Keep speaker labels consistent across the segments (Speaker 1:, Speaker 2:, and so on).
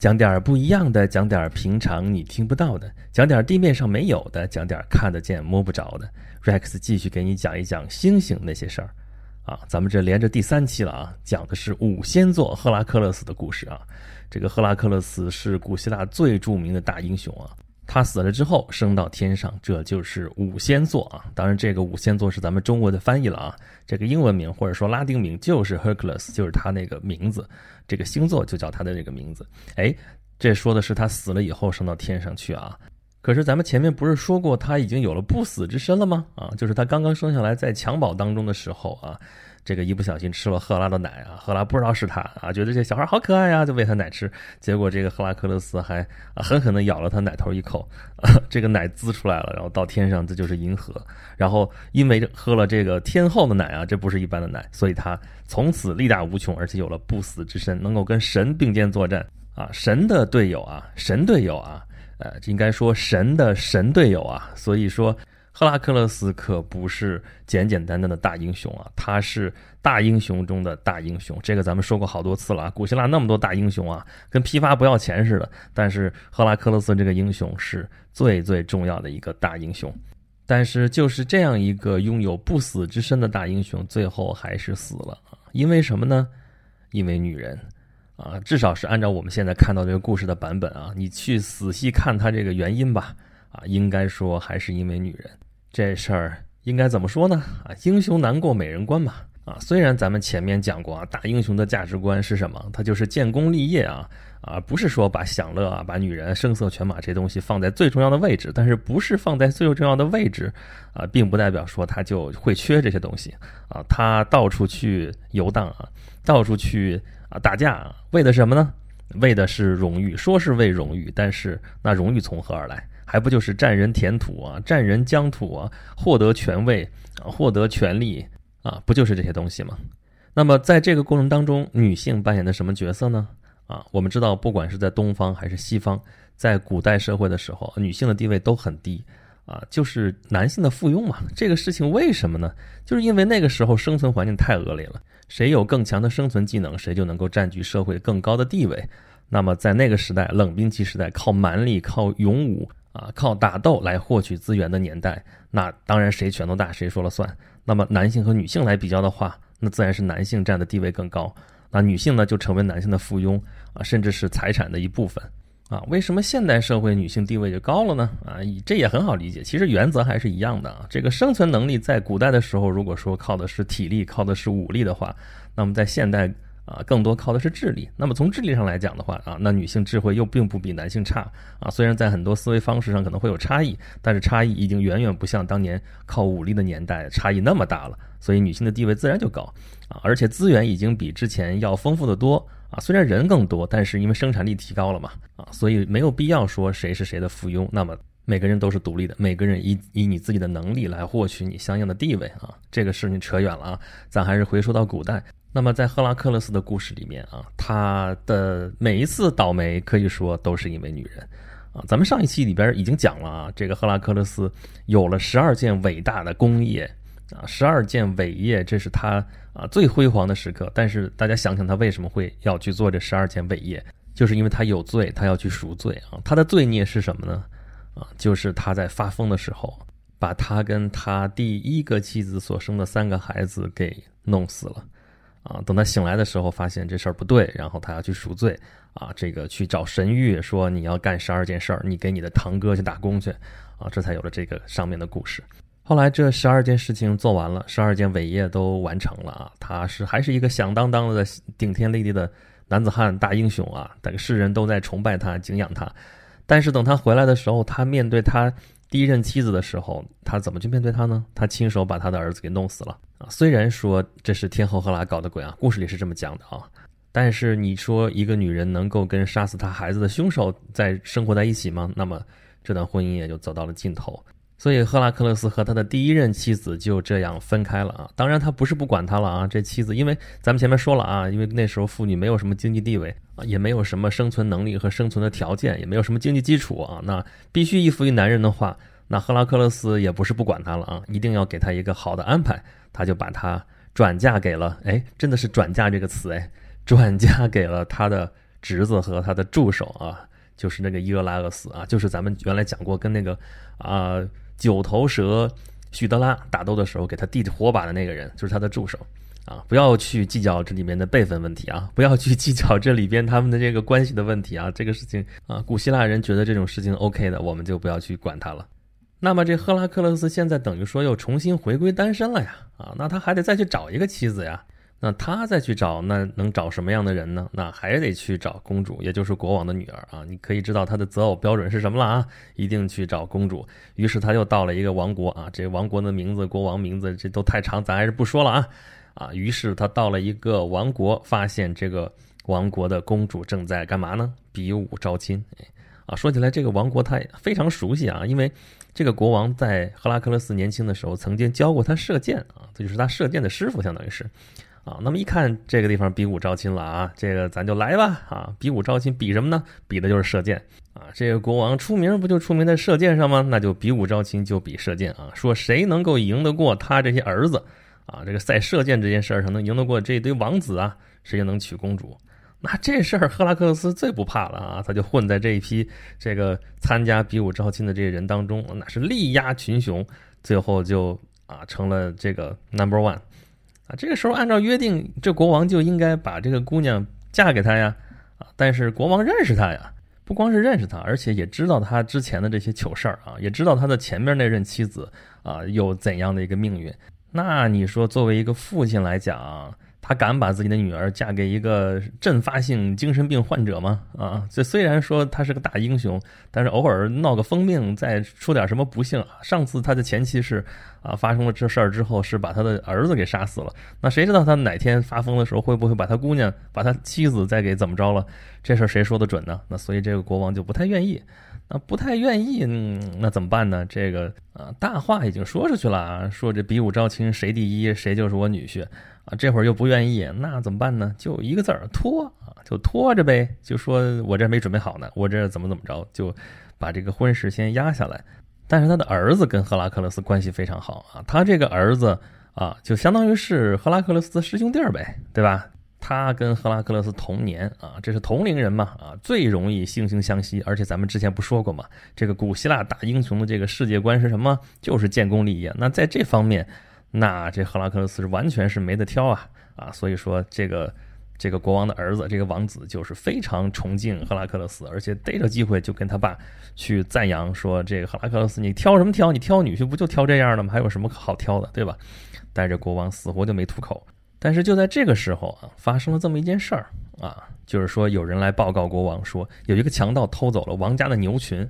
Speaker 1: 讲点儿不一样的，讲点儿平常你听不到的，讲点儿地面上没有的，讲点儿看得见摸不着的。Rex 继续给你讲一讲星星那些事儿。啊，咱们这连着第三期了啊，讲的是五仙座赫拉克勒斯的故事啊。这个赫拉克勒斯是古希腊最著名的大英雄啊。他死了之后升到天上，这就是五仙座啊。当然，这个五仙座是咱们中国的翻译了啊。这个英文名或者说拉丁名就是 Hercules，就是他那个名字。这个星座就叫他的这个名字，哎，这说的是他死了以后升到天上去啊。可是咱们前面不是说过他已经有了不死之身了吗？啊，就是他刚刚生下来在襁褓当中的时候啊，这个一不小心吃了赫拉的奶啊，赫拉不知道是他啊，觉得这小孩好可爱呀，就喂他奶吃，结果这个赫拉克勒斯还狠狠地咬了他奶头一口，这个奶滋出来了，然后到天上这就是银河，然后因为喝了这个天后的奶啊，这不是一般的奶，所以他。从此力大无穷，而且有了不死之身，能够跟神并肩作战啊！神的队友啊，神队友啊，呃，应该说神的神队友啊。所以说，赫拉克勒斯可不是简简单单的大英雄啊，他是大英雄中的大英雄。这个咱们说过好多次了啊。古希腊那么多大英雄啊，跟批发不要钱似的，但是赫拉克勒斯这个英雄是最最重要的一个大英雄。但是就是这样一个拥有不死之身的大英雄，最后还是死了。因为什么呢？因为女人，啊，至少是按照我们现在看到这个故事的版本啊，你去仔细看他这个原因吧，啊，应该说还是因为女人。这事儿应该怎么说呢？啊，英雄难过美人关嘛，啊，虽然咱们前面讲过啊，大英雄的价值观是什么？他就是建功立业啊。啊，不是说把享乐啊、把女人、声色犬马这东西放在最重要的位置，但是不是放在最重要的位置，啊，并不代表说他就会缺这些东西啊。他到处去游荡啊，到处去啊打架，为的什么呢？为的是荣誉，说是为荣誉，但是那荣誉从何而来？还不就是占人田土啊，占人疆土啊，获得权位啊，获得权力啊，不就是这些东西吗？那么在这个过程当中，女性扮演的什么角色呢？啊，我们知道，不管是在东方还是西方，在古代社会的时候，女性的地位都很低，啊，就是男性的附庸嘛。这个事情为什么呢？就是因为那个时候生存环境太恶劣了，谁有更强的生存技能，谁就能够占据社会更高的地位。那么在那个时代，冷兵器时代，靠蛮力、靠勇武啊、靠打斗来获取资源的年代，那当然谁拳头大谁说了算。那么男性和女性来比较的话，那自然是男性占的地位更高。那女性呢，就成为男性的附庸啊，甚至是财产的一部分啊。为什么现代社会女性地位就高了呢？啊，这也很好理解，其实原则还是一样的啊。这个生存能力在古代的时候，如果说靠的是体力，靠的是武力的话，那么在现代。啊，更多靠的是智力。那么从智力上来讲的话啊，那女性智慧又并不比男性差啊。虽然在很多思维方式上可能会有差异，但是差异已经远远不像当年靠武力的年代差异那么大了。所以女性的地位自然就高啊，而且资源已经比之前要丰富的多啊。虽然人更多，但是因为生产力提高了嘛啊，所以没有必要说谁是谁的附庸。那么每个人都是独立的，每个人以以你自己的能力来获取你相应的地位啊。这个事情扯远了啊，咱还是回说到古代。那么，在赫拉克勒斯的故事里面啊，他的每一次倒霉可以说都是因为女人啊。咱们上一期里边已经讲了啊，这个赫拉克勒斯有了十二件伟大的功业啊，十二件伟业，这是他啊最辉煌的时刻。但是大家想想，他为什么会要去做这十二件伟业？就是因为他有罪，他要去赎罪啊。他的罪孽是什么呢？就是他在发疯的时候，把他跟他第一个妻子所生的三个孩子给弄死了。啊，等他醒来的时候，发现这事儿不对，然后他要去赎罪，啊，这个去找神谕，说你要干十二件事儿，你给你的堂哥去打工去，啊，这才有了这个上面的故事。后来这十二件事情做完了，十二件伟业都完成了啊，他是还是一个响当当的顶天立地的男子汉大英雄啊，等世人都在崇拜他、敬仰他。但是等他回来的时候，他面对他。第一任妻子的时候，他怎么去面对她呢？他亲手把他的儿子给弄死了啊！虽然说这是天后赫拉搞的鬼啊，故事里是这么讲的啊，但是你说一个女人能够跟杀死她孩子的凶手在生活在一起吗？那么这段婚姻也就走到了尽头。所以赫拉克勒斯和他的第一任妻子就这样分开了啊！当然他不是不管他了啊，这妻子因为咱们前面说了啊，因为那时候妇女没有什么经济地位啊，也没有什么生存能力和生存的条件，也没有什么经济基础啊，那必须依附于男人的话，那赫拉克勒斯也不是不管他了啊，一定要给他一个好的安排，他就把他转嫁给了，哎，真的是转嫁这个词哎，转嫁给了他的侄子和他的助手啊，就是那个伊俄拉厄斯啊，就是咱们原来讲过跟那个啊九头蛇许德拉打斗的时候给他递火把的那个人，就是他的助手啊。不要去计较这里面的辈分问题啊，不要去计较这里边他们的这个关系的问题啊。这个事情啊，古希腊人觉得这种事情 OK 的，我们就不要去管他了。那么这赫拉克勒斯现在等于说又重新回归单身了呀，啊，那他还得再去找一个妻子呀，那他再去找，那能找什么样的人呢？那还得去找公主，也就是国王的女儿啊。你可以知道他的择偶标准是什么了啊，一定去找公主。于是他又到了一个王国啊，这王国的名字、国王名字这都太长，咱还是不说了啊。啊，于是他到了一个王国，发现这个王国的公主正在干嘛呢？比武招亲。啊，说起来这个王国他非常熟悉啊，因为。这个国王在赫拉克勒斯年轻的时候曾经教过他射箭啊，这就是他射箭的师傅，相当于是，啊，那么一看这个地方比武招亲了啊，这个咱就来吧啊，比武招亲比什么呢？比的就是射箭啊，这个国王出名不就出名在射箭上吗？那就比武招亲就比射箭啊，说谁能够赢得过他这些儿子啊，这个在射箭这件事儿上能赢得过这一堆王子啊，谁就能娶公主。那这事儿赫拉克勒斯最不怕了啊！他就混在这一批这个参加比武招亲的这些人当中，那是力压群雄，最后就啊成了这个 number one 啊！这个时候按照约定，这国王就应该把这个姑娘嫁给他呀啊！但是国王认识他呀，不光是认识他，而且也知道他之前的这些糗事儿啊，也知道他的前面那任妻子啊有怎样的一个命运。那你说作为一个父亲来讲，他敢把自己的女儿嫁给一个阵发性精神病患者吗？啊，这虽然说他是个大英雄，但是偶尔闹个疯病，再出点什么不幸。上次他的前妻是啊，发生了这事儿之后，是把他的儿子给杀死了。那谁知道他哪天发疯的时候，会不会把他姑娘、把他妻子再给怎么着了？这事儿谁说的准呢？那所以这个国王就不太愿意。啊不太愿意，嗯那怎么办呢？这个啊，大话已经说出去了啊，说这比武招亲，谁第一，谁就是我女婿。啊，这会儿又不愿意，那怎么办呢？就一个字儿拖啊，就拖着呗。就说我这没准备好呢，我这怎么怎么着，就把这个婚事先压下来。但是他的儿子跟赫拉克勒斯关系非常好啊，他这个儿子啊，就相当于是赫拉克勒斯的师兄弟儿呗，对吧？他跟赫拉克勒斯同年啊，这是同龄人嘛啊，最容易惺惺相惜。而且咱们之前不说过嘛，这个古希腊大英雄的这个世界观是什么？就是建功立业。那在这方面。那这赫拉克勒斯是完全是没得挑啊啊！所以说这个这个国王的儿子，这个王子就是非常崇敬赫拉克勒斯，而且逮着机会就跟他爸去赞扬说：“这个赫拉克勒斯，你挑什么挑？你挑女婿不就挑这样的吗？还有什么好挑的，对吧？”但是国王死活就没吐口。但是就在这个时候啊，发生了这么一件事儿啊，就是说有人来报告国王说，有一个强盗偷走了王家的牛群。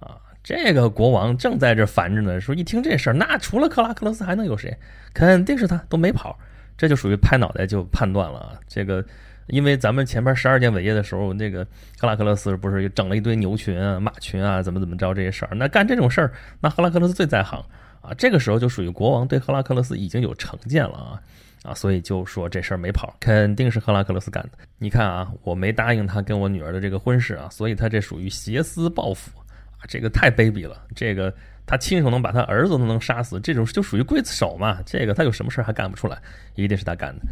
Speaker 1: 啊这个国王正在这烦着呢，说一听这事儿，那除了克拉克勒斯还能有谁？肯定是他，都没跑，这就属于拍脑袋就判断了啊。这个，因为咱们前面十二件伟业的时候，那个克拉克勒斯不是整了一堆牛群啊、马群啊，怎么怎么着这些事儿？那干这种事儿，那赫拉克勒斯最在行啊。这个时候就属于国王对赫拉克勒斯已经有成见了啊啊，所以就说这事儿没跑，肯定是赫拉克勒斯干的。你看啊，我没答应他跟我女儿的这个婚事啊，所以他这属于挟私报复。啊，这个太卑鄙了！这个他亲手能把他儿子都能杀死，这种就属于刽子手嘛。这个他有什么事儿还干不出来？一定是他干的。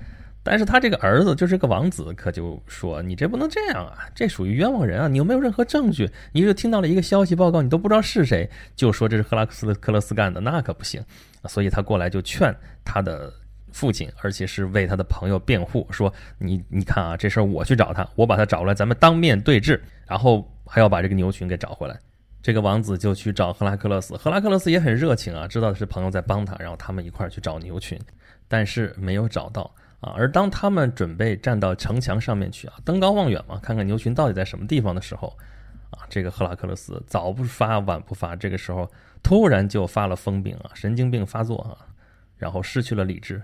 Speaker 1: 但是他这个儿子就是个王子，可就说你这不能这样啊，这属于冤枉人啊！你又没有任何证据，你就听到了一个消息报告，你都不知道是谁，就说这是赫拉克斯克勒斯干的，那可不行。所以他过来就劝他的父亲，而且是为他的朋友辩护，说你你看啊，这事儿我去找他，我把他找来，咱们当面对质，然后还要把这个牛群给找回来。这个王子就去找赫拉克勒斯，赫拉克勒斯也很热情啊，知道是朋友在帮他，然后他们一块儿去找牛群，但是没有找到啊。而当他们准备站到城墙上面去啊，登高望远嘛，看看牛群到底在什么地方的时候，啊，这个赫拉克勒斯早不发晚不发，这个时候突然就发了疯病啊，神经病发作啊，然后失去了理智，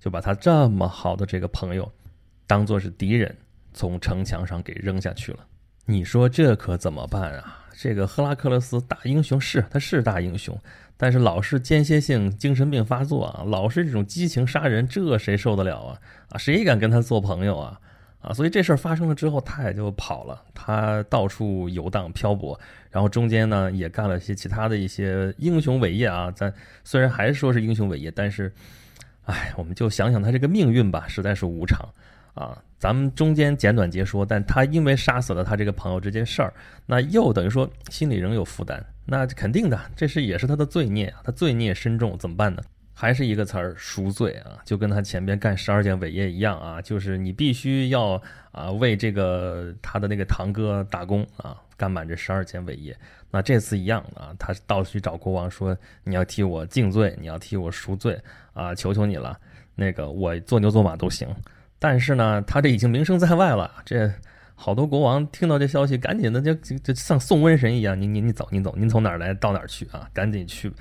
Speaker 1: 就把他这么好的这个朋友当做是敌人，从城墙上给扔下去了。你说这可怎么办啊？这个赫拉克勒斯大英雄是他是大英雄，但是老是间歇性精神病发作啊，老是这种激情杀人，这谁受得了啊？啊，谁敢跟他做朋友啊？啊，所以这事儿发生了之后，他也就跑了，他到处游荡漂泊，然后中间呢也干了些其他的一些英雄伟业啊。咱虽然还说是英雄伟业，但是，哎，我们就想想他这个命运吧，实在是无常啊。咱们中间简短截说，但他因为杀死了他这个朋友这件事儿，那又等于说心里仍有负担，那肯定的，这是也是他的罪孽啊，他罪孽深重，怎么办呢？还是一个词儿赎罪啊，就跟他前边干十二件伟业一样啊，就是你必须要啊为这个他的那个堂哥打工啊，干满这十二件伟业。那这次一样啊，他到去找国王说，你要替我敬罪，你要替我赎罪啊，求求你了，那个我做牛做马都行。但是呢，他这已经名声在外了，这好多国王听到这消息，赶紧的就就就像送瘟神一样，你你你走你走，您从哪儿来到哪儿去啊，赶紧去。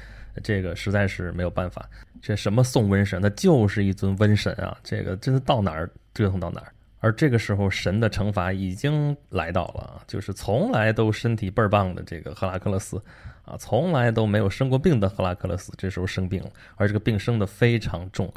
Speaker 1: 这个实在是没有办法，这什么送瘟神，那就是一尊瘟神啊！这个真的到哪儿折腾到哪儿。而这个时候，神的惩罚已经来到了，就是从来都身体倍儿棒的这个赫拉克勒斯，啊，从来都没有生过病的赫拉克勒斯，这时候生病了，而这个病生的非常重，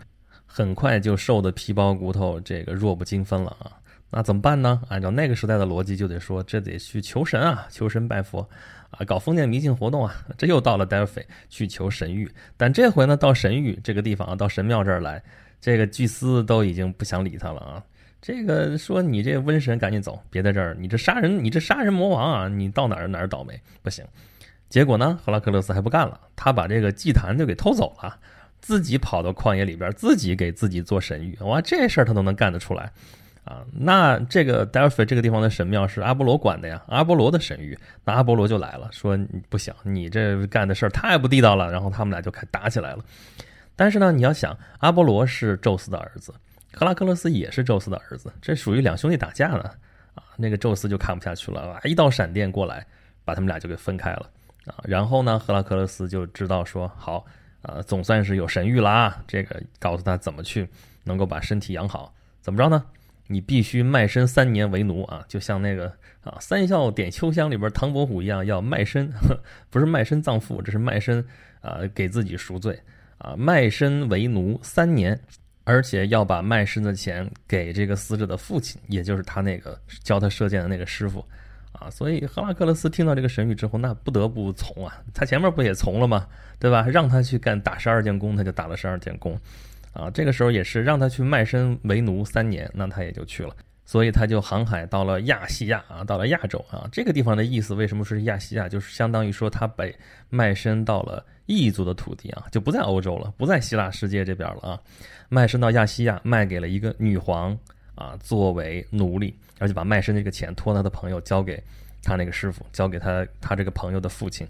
Speaker 1: 很快就瘦的皮包骨头，这个弱不禁风了啊！那怎么办呢？按照那个时代的逻辑，就得说这得去求神啊，求神拜佛。啊，搞封建迷信活动啊！这又到了 d e f 去求神谕，但这回呢，到神谕这个地方啊，到神庙这儿来，这个祭司都已经不想理他了啊！这个说你这瘟神赶紧走，别在这儿，你这杀人，你这杀人魔王啊！你到哪儿哪儿倒霉，不行。结果呢，赫拉克勒斯还不干了，他把这个祭坛就给偷走了，自己跑到旷野里边，自己给自己做神谕。哇，这事儿他都能干得出来。啊，那这个 Delphi 这个地方的神庙是阿波罗管的呀，阿波罗的神谕，那阿波罗就来了，说不行，你这干的事儿太不地道了，然后他们俩就开打起来了。但是呢，你要想，阿波罗是宙斯的儿子，赫拉克勒斯也是宙斯的儿子，这属于两兄弟打架呢。啊，那个宙斯就看不下去了，啊，一道闪电过来，把他们俩就给分开了。啊，然后呢，赫拉克勒斯就知道说，好，啊，总算是有神谕了啊，这个告诉他怎么去能够把身体养好，怎么着呢？你必须卖身三年为奴啊，就像那个啊《三笑点秋香》里边唐伯虎一样，要卖身，不是卖身葬父，这是卖身啊，给自己赎罪啊，卖身为奴三年，而且要把卖身的钱给这个死者的父亲，也就是他那个教他射箭的那个师傅啊。所以赫拉克勒斯听到这个神谕之后，那不得不从啊，他前面不也从了吗？对吧？让他去干打十二件工，他就打了十二件工。啊，这个时候也是让他去卖身为奴三年，那他也就去了，所以他就航海到了亚细亚啊，到了亚洲啊。这个地方的意思为什么是亚细亚？就是相当于说他被卖身到了异族的土地啊，就不在欧洲了，不在希腊世界这边了啊，卖身到亚细亚，卖给了一个女皇啊，作为奴隶，而且把卖身这个钱托他的朋友交给他那个师傅，交给他他这个朋友的父亲。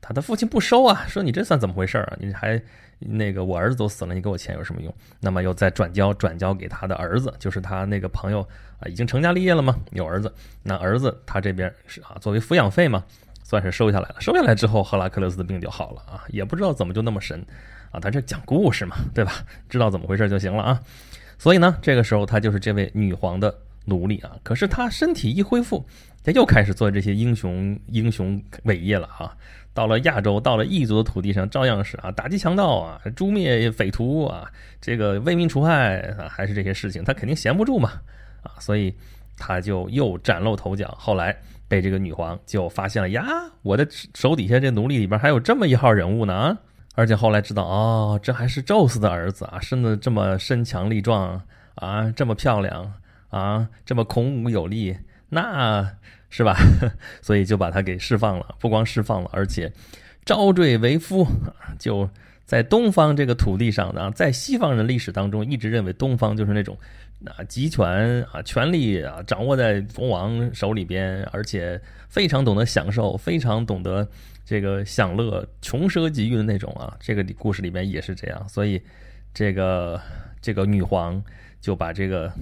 Speaker 1: 他的父亲不收啊，说你这算怎么回事啊？你还那个我儿子都死了，你给我钱有什么用？那么又再转交转交给他的儿子，就是他那个朋友啊，已经成家立业了嘛，有儿子。那儿子他这边是啊，作为抚养费嘛，算是收下来了。收下来之后，赫拉克勒斯的病就好了啊，也不知道怎么就那么神啊。他这讲故事嘛，对吧？知道怎么回事就行了啊。所以呢，这个时候他就是这位女皇的奴隶啊。可是他身体一恢复，他又开始做这些英雄英雄伟业了啊。到了亚洲，到了异族的土地上，照样是啊，打击强盗啊，诛灭匪徒啊，这个为民除害啊，还是这些事情，他肯定闲不住嘛，啊，所以他就又崭露头角。后来被这个女皇就发现了呀，我的手底下这奴隶里边还有这么一号人物呢啊，而且后来知道哦，这还是宙斯的儿子啊，生的这么身强力壮啊，这么漂亮啊，这么孔武有力，那。是吧？所以就把他给释放了，不光释放了，而且招赘为夫，就在东方这个土地上呢，在西方人历史当中，一直认为东方就是那种啊集权啊权力啊掌握在国王手里边，而且非常懂得享受，非常懂得这个享乐、穷奢极欲的那种啊。这个故事里边也是这样，所以这个这个女皇就把这个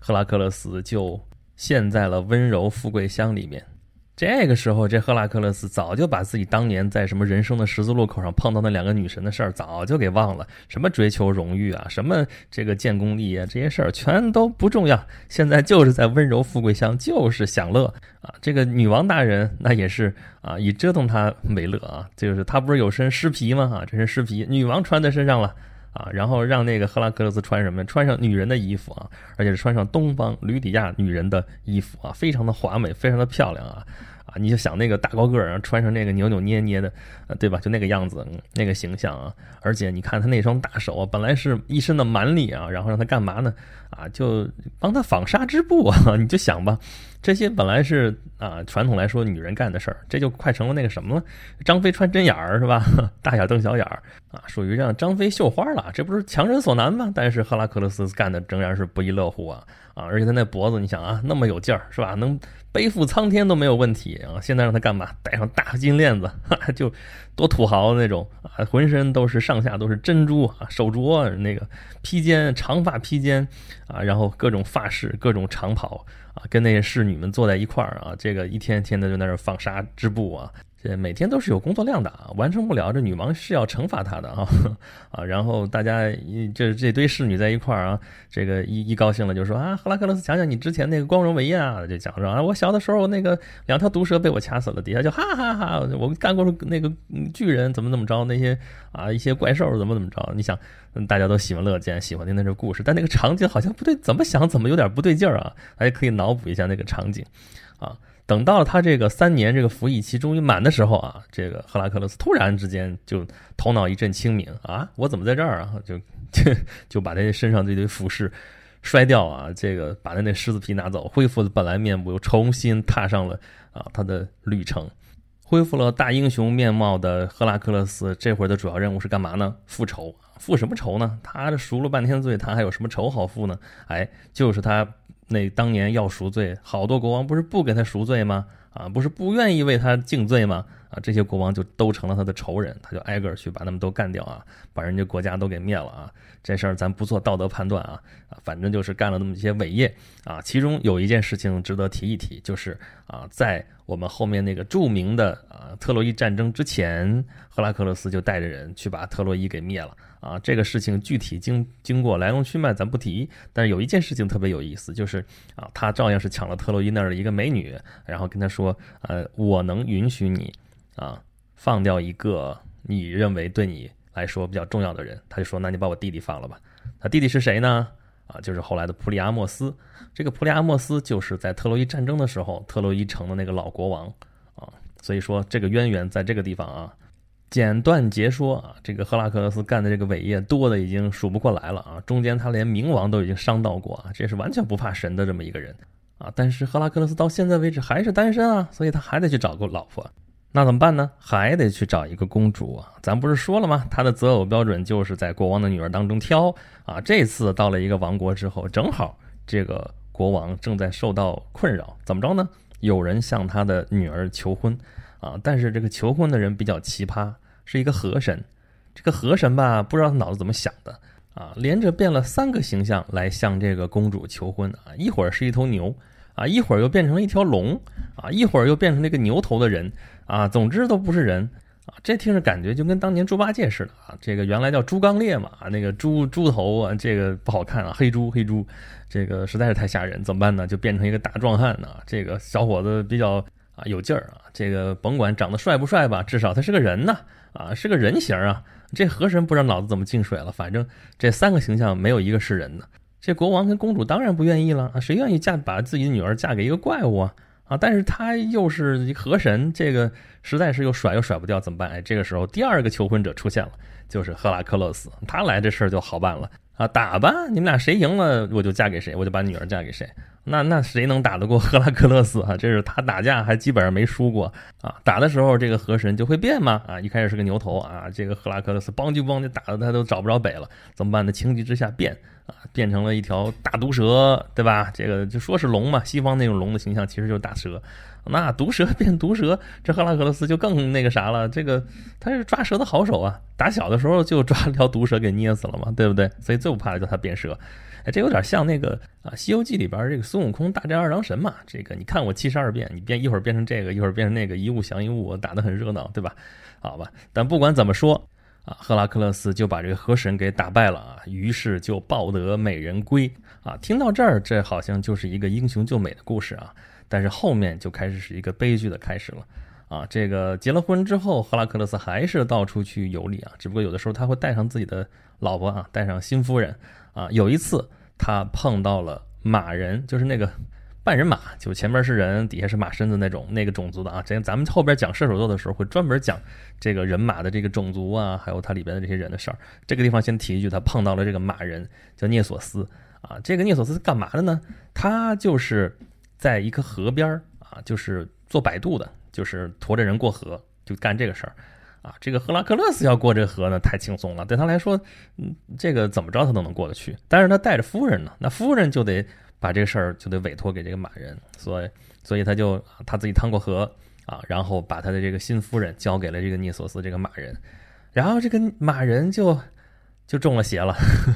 Speaker 1: 赫拉克勒斯就。陷在了温柔富贵乡里面。这个时候，这赫拉克勒斯早就把自己当年在什么人生的十字路口上碰到那两个女神的事儿早就给忘了。什么追求荣誉啊，什么这个建功立业这些事儿全都不重要。现在就是在温柔富贵乡，就是享乐啊。这个女王大人那也是啊，以折腾他为乐啊。就是他不是有身尸皮吗？啊，这身尸皮女王穿在身上了。啊，然后让那个赫拉克勒斯穿什么？穿上女人的衣服啊，而且是穿上东方吕底亚女人的衣服啊，非常的华美，非常的漂亮啊，啊，你就想那个大高个儿，穿上那个扭扭捏捏的，对吧？就那个样子，那个形象啊。而且你看他那双大手啊，本来是一身的蛮力啊，然后让他干嘛呢？啊，就帮他纺纱织布啊。你就想吧，这些本来是啊，传统来说女人干的事儿，这就快成了那个什么了？张飞穿针眼儿是吧？大眼瞪小眼儿啊，属于让张飞绣花了。这不是强人所难吗？但是赫拉克勒斯干的仍然是不亦乐乎啊啊！而且他那脖子，你想啊，那么有劲儿是吧？能。背负苍天都没有问题啊！现在让他干嘛？戴上大金链子，就多土豪那种啊！浑身都是上下都是珍珠啊，手镯那个披肩，长发披肩啊，然后各种发饰，各种长袍啊，跟那些侍女们坐在一块儿啊，这个一天天的就在那儿纺纱织布啊。这每天都是有工作量的啊，完成不了，这女王是要惩罚他的啊 啊！然后大家这这堆侍女在一块儿啊，这个一一高兴了就说啊，赫拉克勒斯，想想你之前那个光荣伟业啊，就讲说啊，我小的时候那个两条毒蛇被我掐死了，底下就哈哈哈，我干过那个巨人怎么怎么着，那些啊一些怪兽怎么怎么着，你想大家都喜闻乐见，喜欢听那这故事，但那个场景好像不对，怎么想怎么有点不对劲儿啊，大家可以脑补一下那个场景啊。等到了他这个三年这个服役期终于满的时候啊，这个赫拉克勒斯突然之间就头脑一阵清明啊，我怎么在这儿啊？就就就把他身上这堆服饰摔掉啊，这个把他那狮子皮拿走，恢复了本来面目，又重新踏上了啊他的旅程，恢复了大英雄面貌的赫拉克勒斯，这会儿的主要任务是干嘛呢？复仇，复什么仇呢？他这赎了半天罪，他还有什么仇好复呢？哎，就是他。那当年要赎罪，好多国王不是不给他赎罪吗？啊，不是不愿意为他敬罪吗？啊，这些国王就都成了他的仇人，他就挨个去把他们都干掉啊，把人家国家都给灭了啊。这事儿咱不做道德判断啊，啊，反正就是干了那么一些伟业啊。其中有一件事情值得提一提，就是啊，在我们后面那个著名的啊特洛伊战争之前，赫拉克勒斯就带着人去把特洛伊给灭了。啊，这个事情具体经经过来龙去脉咱不提，但是有一件事情特别有意思，就是啊，他照样是抢了特洛伊那儿的一个美女，然后跟他说，呃，我能允许你啊放掉一个你认为对你来说比较重要的人，他就说，那你把我弟弟放了吧。他弟弟是谁呢？啊，就是后来的普里阿莫斯。这个普里阿莫斯就是在特洛伊战争的时候，特洛伊城的那个老国王啊，所以说这个渊源在这个地方啊。简短截说啊，这个赫拉克勒斯干的这个伟业多的已经数不过来了啊，中间他连冥王都已经伤到过啊，这是完全不怕神的这么一个人啊。但是赫拉克勒斯到现在为止还是单身啊，所以他还得去找个老婆，那怎么办呢？还得去找一个公主啊。咱不是说了吗？他的择偶标准就是在国王的女儿当中挑啊。这次到了一个王国之后，正好这个国王正在受到困扰，怎么着呢？有人向他的女儿求婚。啊！但是这个求婚的人比较奇葩，是一个河神。这个河神吧，不知道他脑子怎么想的啊，连着变了三个形象来向这个公主求婚啊！一会儿是一头牛啊，一会儿又变成了一条龙啊，一会儿又变成了一个牛头的人啊。总之都不是人啊！这听着感觉就跟当年猪八戒似的啊。这个原来叫猪刚鬣嘛，那个猪猪头啊，这个不好看啊，黑猪黑猪，这个实在是太吓人，怎么办呢？就变成一个大壮汉啊！这个小伙子比较。啊，有劲儿啊！这个甭管长得帅不帅吧，至少他是个人呐，啊，是个人形啊。这河神不知道脑子怎么进水了，反正这三个形象没有一个是人的。这国王跟公主当然不愿意了啊，谁愿意嫁把自己的女儿嫁给一个怪物啊？啊，但是他又是河神，这个实在是又甩又甩不掉，怎么办？哎，这个时候第二个求婚者出现了，就是赫拉克勒斯，他来这事儿就好办了啊，打吧，你们俩谁赢了，我就嫁给谁，我就把女儿嫁给谁。那那谁能打得过赫拉克勒斯啊？这是他打架还基本上没输过啊！打的时候这个河神就会变嘛啊！一开始是个牛头啊，这个赫拉克勒斯邦就邦就打的他都找不着北了，怎么办呢？情急之下变啊，变成了一条大毒蛇，对吧？这个就说是龙嘛，西方那种龙的形象其实就是大蛇。那毒蛇变毒蛇，这赫拉克勒斯就更那个啥了。这个他是抓蛇的好手啊，打小的时候就抓了条毒蛇给捏死了嘛，对不对？所以最不怕的就他变蛇。哎，这有点像那个啊，《西游记》里边这个孙悟空大战二郎神嘛。这个你看我七十二变，你变一会儿变成这个，一会儿变成那个，一物降一物，打得很热闹，对吧？好吧，但不管怎么说啊，赫拉克勒斯就把这个河神给打败了啊，于是就抱得美人归啊。听到这儿，这好像就是一个英雄救美的故事啊。但是后面就开始是一个悲剧的开始了啊。这个结了婚之后，赫拉克勒斯还是到处去游历啊，只不过有的时候他会带上自己的老婆啊，带上新夫人啊。有一次。他碰到了马人，就是那个半人马，就前面是人，底下是马身子那种那个种族的啊。这咱们后边讲射手座的时候会专门讲这个人马的这个种族啊，还有它里边的这些人的事儿。这个地方先提一句，他碰到了这个马人叫涅索斯啊。这个涅索斯是干嘛的呢？他就是在一个河边啊，就是做摆渡的，就是驮着人过河，就干这个事儿。啊，这个赫拉克勒斯要过这河呢，太轻松了。对他来说，嗯，这个怎么着他都能过得去。但是他带着夫人呢，那夫人就得把这个事儿就得委托给这个马人，所以，所以他就他自己趟过河啊，然后把他的这个新夫人交给了这个涅索斯这个马人，然后这个马人就就中了邪了，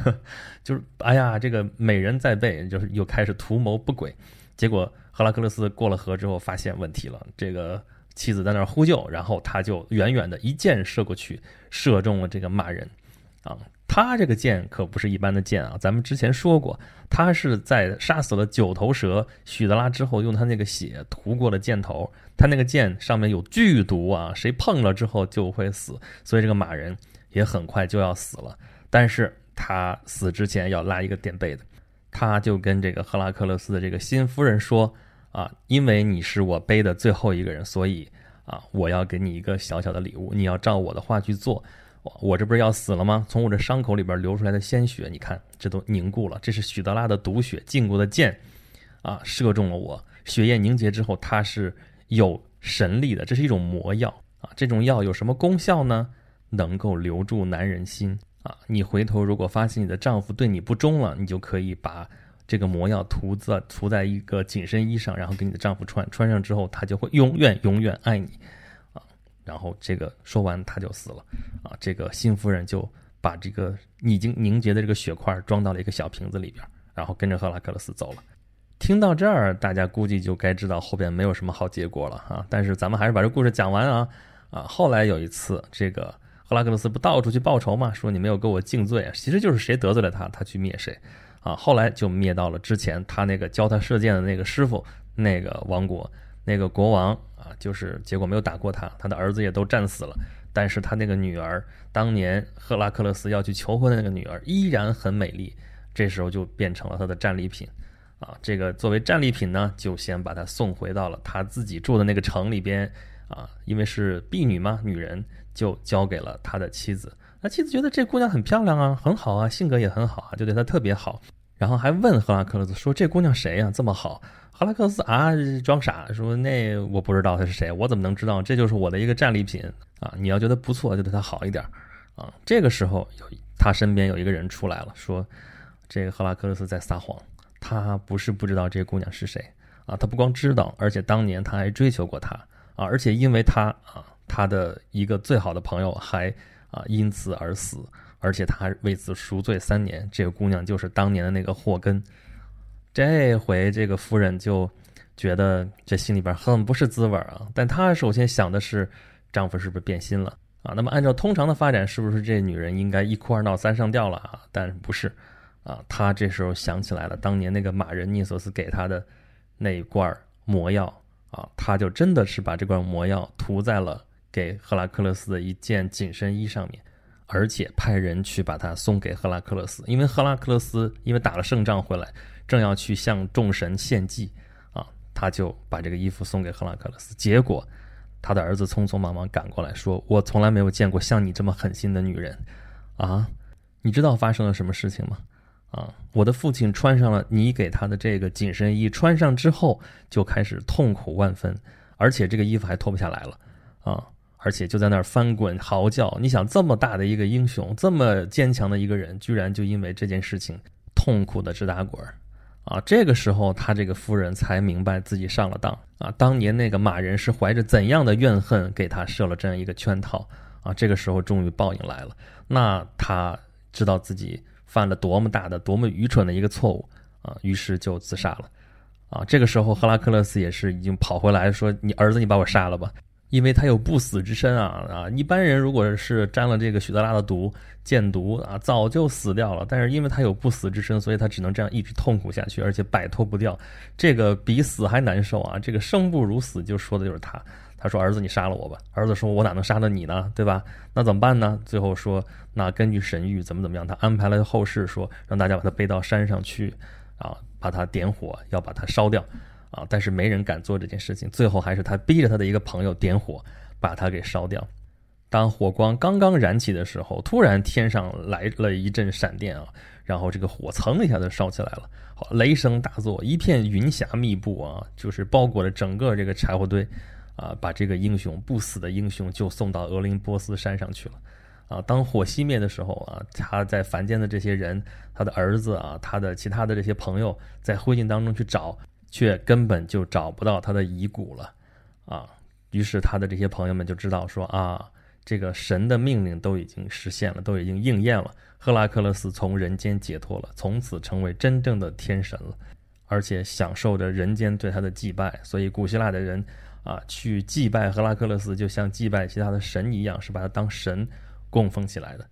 Speaker 1: 就是哎呀，这个美人在背，就是又开始图谋不轨。结果赫拉克勒斯过了河之后，发现问题了，这个。妻子在那儿呼救，然后他就远远的一箭射过去，射中了这个马人。啊，他这个箭可不是一般的箭啊！咱们之前说过，他是在杀死了九头蛇许德拉之后，用他那个血涂过了箭头。他那个箭上面有剧毒啊，谁碰了之后就会死。所以这个马人也很快就要死了。但是他死之前要拉一个垫背的，他就跟这个赫拉克勒斯的这个新夫人说。啊，因为你是我背的最后一个人，所以啊，我要给你一个小小的礼物。你要照我的话去做。我这不是要死了吗？从我这伤口里边流出来的鲜血，你看这都凝固了。这是许德拉的毒血进过的箭，啊，射中了我。血液凝结之后，它是有神力的。这是一种魔药啊。这种药有什么功效呢？能够留住男人心啊。你回头如果发现你的丈夫对你不忠了，你就可以把。这个魔药涂在涂在一个紧身衣上，然后给你的丈夫穿，穿上之后，他就会永远永远爱你，然后这个说完他就死了，啊，这个新夫人就把这个已经凝结的这个血块装到了一个小瓶子里边，然后跟着赫拉克勒斯走了。听到这儿，大家估计就该知道后边没有什么好结果了啊。但是咱们还是把这故事讲完啊啊！后来有一次，这个赫拉克勒斯不到处去报仇嘛，说你没有给我敬罪，其实就是谁得罪了他，他去灭谁。啊，后来就灭到了之前他那个教他射箭的那个师傅那个王国，那个国王啊，就是结果没有打过他，他的儿子也都战死了。但是他那个女儿，当年赫拉克勒斯要去求婚的那个女儿依然很美丽，这时候就变成了他的战利品。啊，这个作为战利品呢，就先把他送回到了他自己住的那个城里边。啊，因为是婢女嘛，女人就交给了他的妻子。那妻子觉得这姑娘很漂亮啊，很好啊，性格也很好啊，就对她特别好。然后还问赫拉克勒斯说：“这姑娘谁呀？这么好？”赫拉克勒斯啊，装傻说：“那我不知道她是谁，我怎么能知道？这就是我的一个战利品啊！你要觉得不错，就对她好一点啊。”这个时候，有他身边有一个人出来了，说：“这个赫拉克勒斯在撒谎，他不是不知道这姑娘是谁啊，他不光知道，而且当年他还追求过她啊，而且因为他啊，他的一个最好的朋友还。”啊，因此而死，而且他还为此赎罪三年。这个姑娘就是当年的那个祸根。这回这个夫人就觉得这心里边很不是滋味啊。但她首先想的是，丈夫是不是变心了啊？那么按照通常的发展，是不是这女人应该一哭二闹三上吊了啊？但不是啊。她这时候想起来了，当年那个马人涅索斯给她的那一罐魔药啊，她就真的是把这罐魔药涂在了。给赫拉克勒斯的一件紧身衣上面，而且派人去把它送给赫拉克勒斯，因为赫拉克勒斯因为打了胜仗回来，正要去向众神献祭啊，他就把这个衣服送给赫拉克勒斯。结果他的儿子匆匆忙忙赶过来，说：“我从来没有见过像你这么狠心的女人啊！你知道发生了什么事情吗？啊，我的父亲穿上了你给他的这个紧身衣，穿上之后就开始痛苦万分，而且这个衣服还脱不下来了啊！”而且就在那儿翻滚嚎叫，你想这么大的一个英雄，这么坚强的一个人，居然就因为这件事情痛苦的直打滚儿，啊！这个时候他这个夫人才明白自己上了当啊！当年那个马人是怀着怎样的怨恨给他设了这样一个圈套啊！这个时候终于报应来了，那他知道自己犯了多么大的、多么愚蠢的一个错误啊！于是就自杀了啊！这个时候赫拉克勒斯也是已经跑回来说：“你儿子，你把我杀了吧。”因为他有不死之身啊啊！一般人如果是沾了这个许德拉的毒箭毒啊，早就死掉了。但是因为他有不死之身，所以他只能这样一直痛苦下去，而且摆脱不掉。这个比死还难受啊！这个生不如死，就说的就是他。他说：“儿子，你杀了我吧。”儿子说：“我哪能杀了你呢？对吧？那怎么办呢？”最后说：“那根据神谕怎么怎么样？”他安排了后事，说让大家把他背到山上去，啊，把他点火，要把他烧掉。啊，但是没人敢做这件事情。最后还是他逼着他的一个朋友点火，把他给烧掉。当火光刚刚燃起的时候，突然天上来了一阵闪电啊，然后这个火蹭一下就烧起来了，好，雷声大作，一片云霞密布啊，就是包裹了整个这个柴火堆，啊，把这个英雄不死的英雄就送到俄林波斯山上去了，啊，当火熄灭的时候啊，他在凡间的这些人，他的儿子啊，他的其他的这些朋友，在灰烬当中去找，却根本就找不到他的遗骨了，啊，于是他的这些朋友们就知道说啊。这个神的命令都已经实现了，都已经应验了。赫拉克勒斯从人间解脱了，从此成为真正的天神了，而且享受着人间对他的祭拜。所以古希腊的人啊，去祭拜赫拉克勒斯，就像祭拜其他的神一样，是把他当神供奉起来的。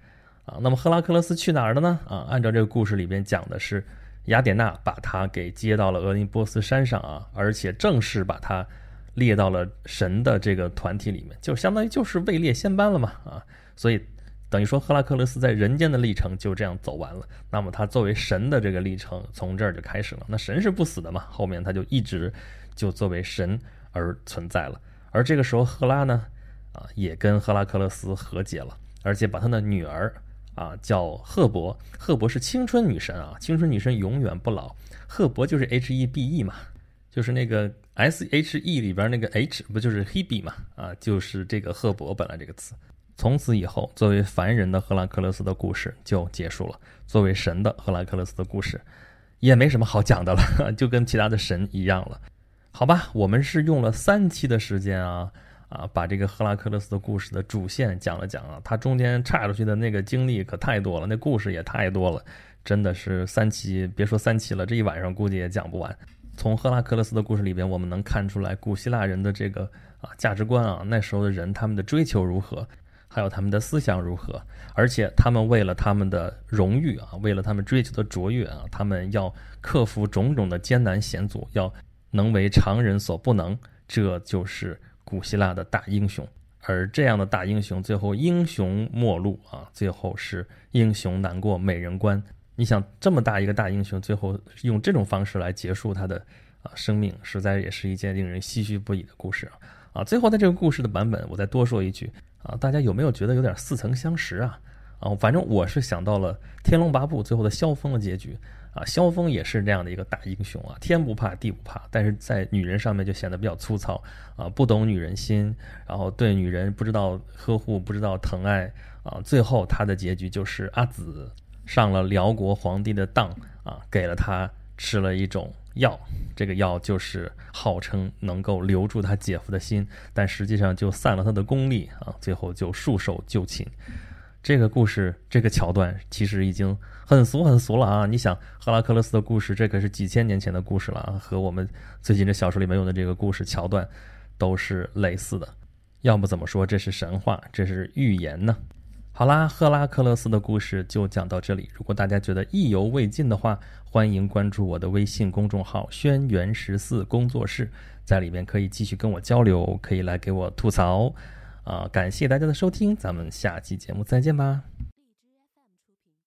Speaker 1: 啊，那么赫拉克勒斯去哪儿了呢？啊，按照这个故事里边讲的是，雅典娜把他给接到了俄林波斯山上啊，而且正式把他。列到了神的这个团体里面，就相当于就是位列仙班了嘛啊，所以等于说赫拉克勒斯在人间的历程就这样走完了。那么他作为神的这个历程从这儿就开始了。那神是不死的嘛，后面他就一直就作为神而存在了。而这个时候赫拉呢啊也跟赫拉克勒斯和解了，而且把他的女儿啊叫赫伯，赫伯是青春女神啊，青春女神永远不老。赫伯就是 H E B E 嘛，就是那个。S H E 里边那个 H 不就是 Hebe 嘛？啊，就是这个赫伯本来这个词。从此以后，作为凡人的赫拉克勒斯的故事就结束了。作为神的赫拉克勒斯的故事也没什么好讲的了，就跟其他的神一样了。好吧，我们是用了三期的时间啊啊，把这个赫拉克勒斯的故事的主线讲了讲啊。他中间岔出去的那个经历可太多了，那故事也太多了，真的是三期，别说三期了，这一晚上估计也讲不完。从赫拉克勒斯的故事里边，我们能看出来古希腊人的这个啊价值观啊，那时候的人他们的追求如何，还有他们的思想如何，而且他们为了他们的荣誉啊，为了他们追求的卓越啊，他们要克服种种的艰难险阻，要能为常人所不能，这就是古希腊的大英雄。而这样的大英雄，最后英雄末路啊，最后是英雄难过美人关。你想这么大一个大英雄，最后用这种方式来结束他的啊生命，实在也是一件令人唏嘘不已的故事啊！啊，最后在这个故事的版本，我再多说一句啊，大家有没有觉得有点似曾相识啊？啊，反正我是想到了《天龙八部》最后的萧峰的结局啊，萧峰也是这样的一个大英雄啊，天不怕地不怕，但是在女人上面就显得比较粗糙啊，不懂女人心，然后对女人不知道呵护，不知道疼爱啊，最后他的结局就是阿紫。上了辽国皇帝的当啊，给了他吃了一种药，这个药就是号称能够留住他姐夫的心，但实际上就散了他的功力啊，最后就束手就擒。这个故事这个桥段其实已经很俗很俗了啊！你想赫拉克勒斯的故事，这可是几千年前的故事了啊，和我们最近这小说里面用的这个故事桥段都是类似的。要不怎么说这是神话，这是预言呢？好啦，赫拉克勒斯的故事就讲到这里。如果大家觉得意犹未尽的话，欢迎关注我的微信公众号“轩辕十四工作室”，在里面可以继续跟我交流，可以来给我吐槽。啊，感谢大家的收听，咱们下期节目再见吧。